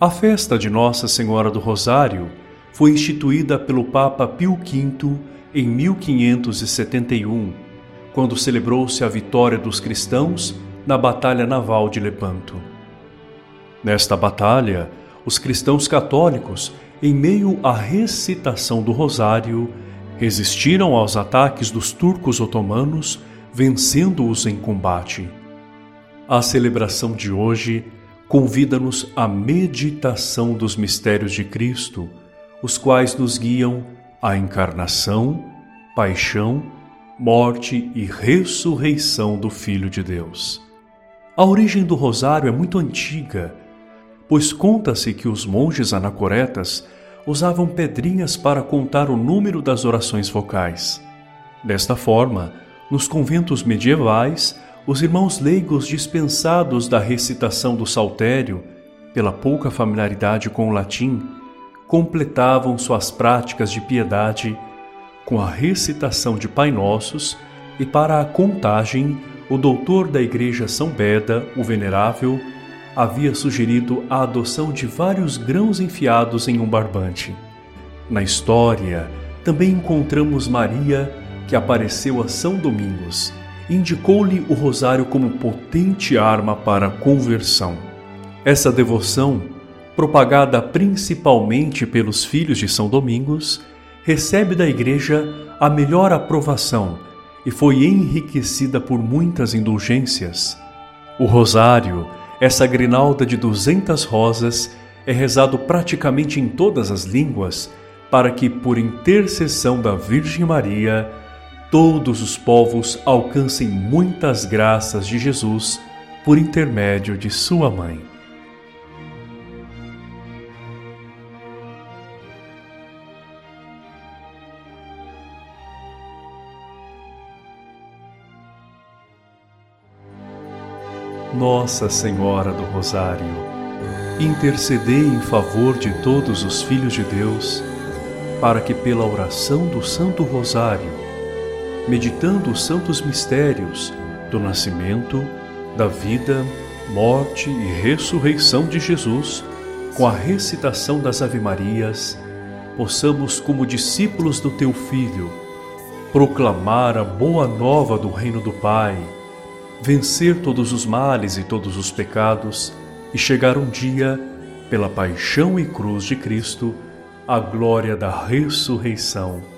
A festa de Nossa Senhora do Rosário foi instituída pelo Papa Pio V em 1571, quando celebrou-se a vitória dos cristãos na Batalha Naval de Lepanto. Nesta batalha, os cristãos católicos, em meio à recitação do Rosário, resistiram aos ataques dos turcos otomanos, vencendo-os em combate. A celebração de hoje convida-nos à meditação dos mistérios de Cristo, os quais nos guiam à encarnação, paixão, morte e ressurreição do Filho de Deus. A origem do rosário é muito antiga, pois conta-se que os monges anacoretas usavam pedrinhas para contar o número das orações vocais. Desta forma, nos conventos medievais, os irmãos leigos dispensados da recitação do saltério, pela pouca familiaridade com o latim, completavam suas práticas de piedade com a recitação de Pai Nossos e para a contagem, o doutor da Igreja São Beda, o Venerável, havia sugerido a adoção de vários grãos enfiados em um barbante. Na história, também encontramos Maria, que apareceu a São Domingos indicou-lhe o rosário como potente arma para a conversão. Essa devoção, propagada principalmente pelos filhos de São Domingos, recebe da Igreja a melhor aprovação e foi enriquecida por muitas indulgências. O rosário, essa grinalda de duzentas rosas, é rezado praticamente em todas as línguas para que, por intercessão da Virgem Maria, todos os povos alcancem muitas graças de Jesus por intermédio de sua mãe. Nossa Senhora do Rosário, intercedei em favor de todos os filhos de Deus, para que pela oração do Santo Rosário meditando os santos mistérios do nascimento, da vida, morte e ressurreição de Jesus, com a recitação das Ave-Marias, possamos, como discípulos do Teu Filho, proclamar a boa nova do Reino do Pai, vencer todos os males e todos os pecados e chegar um dia, pela paixão e cruz de Cristo, à glória da ressurreição